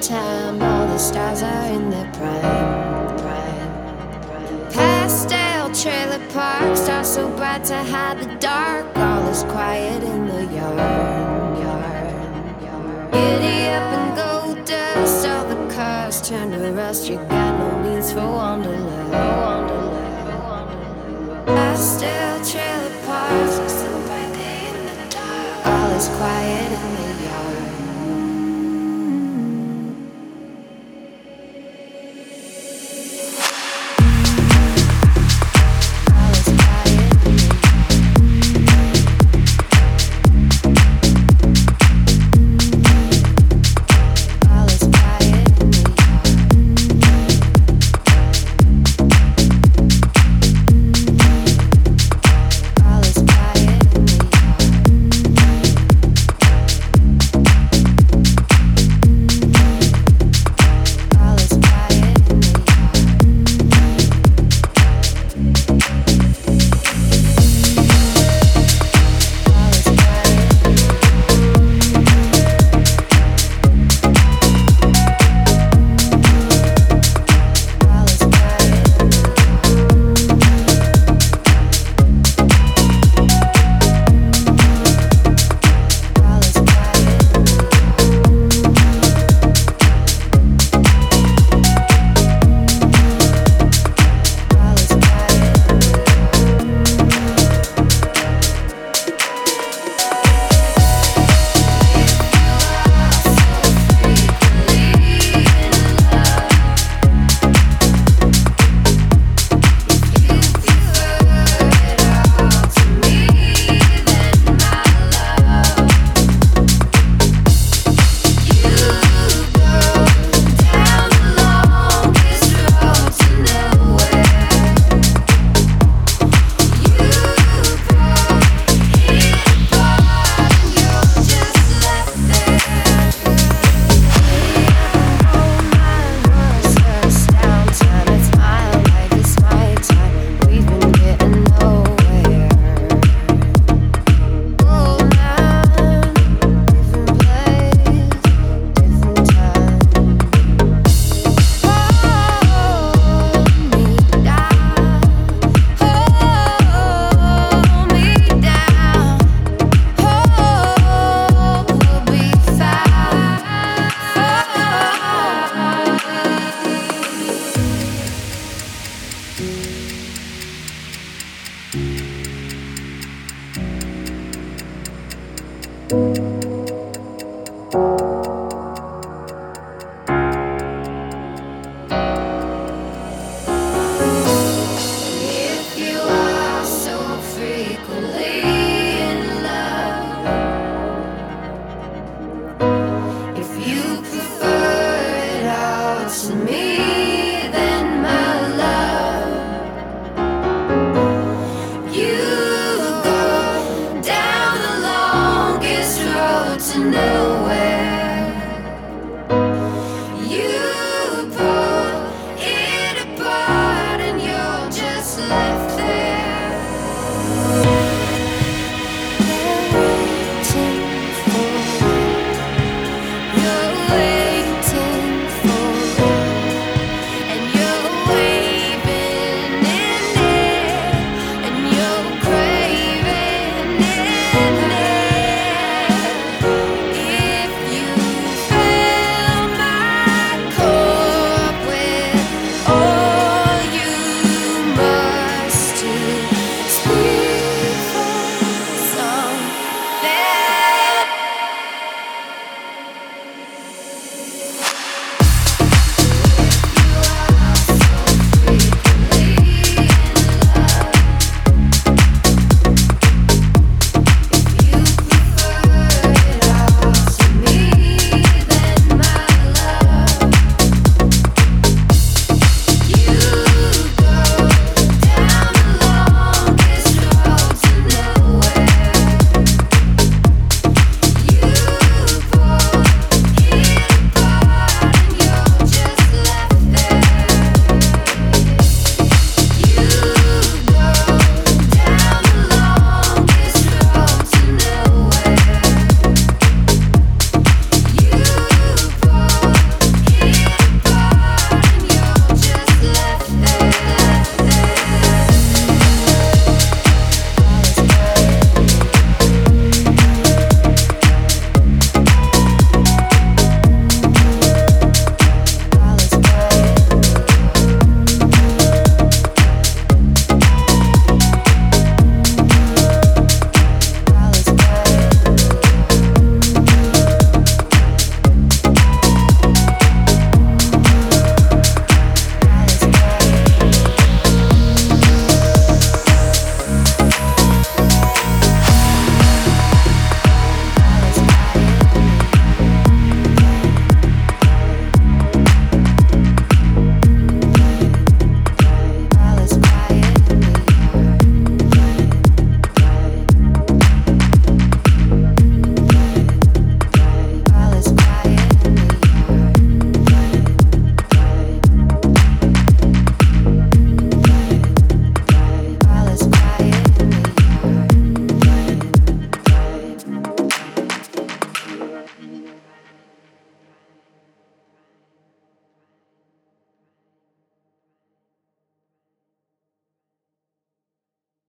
time, all the stars are in their prime. prime. Pastel trailer parks are so bright to hide the dark. All is quiet in the yard. yard. Giddy up and go dust, all the cars turn to rust. You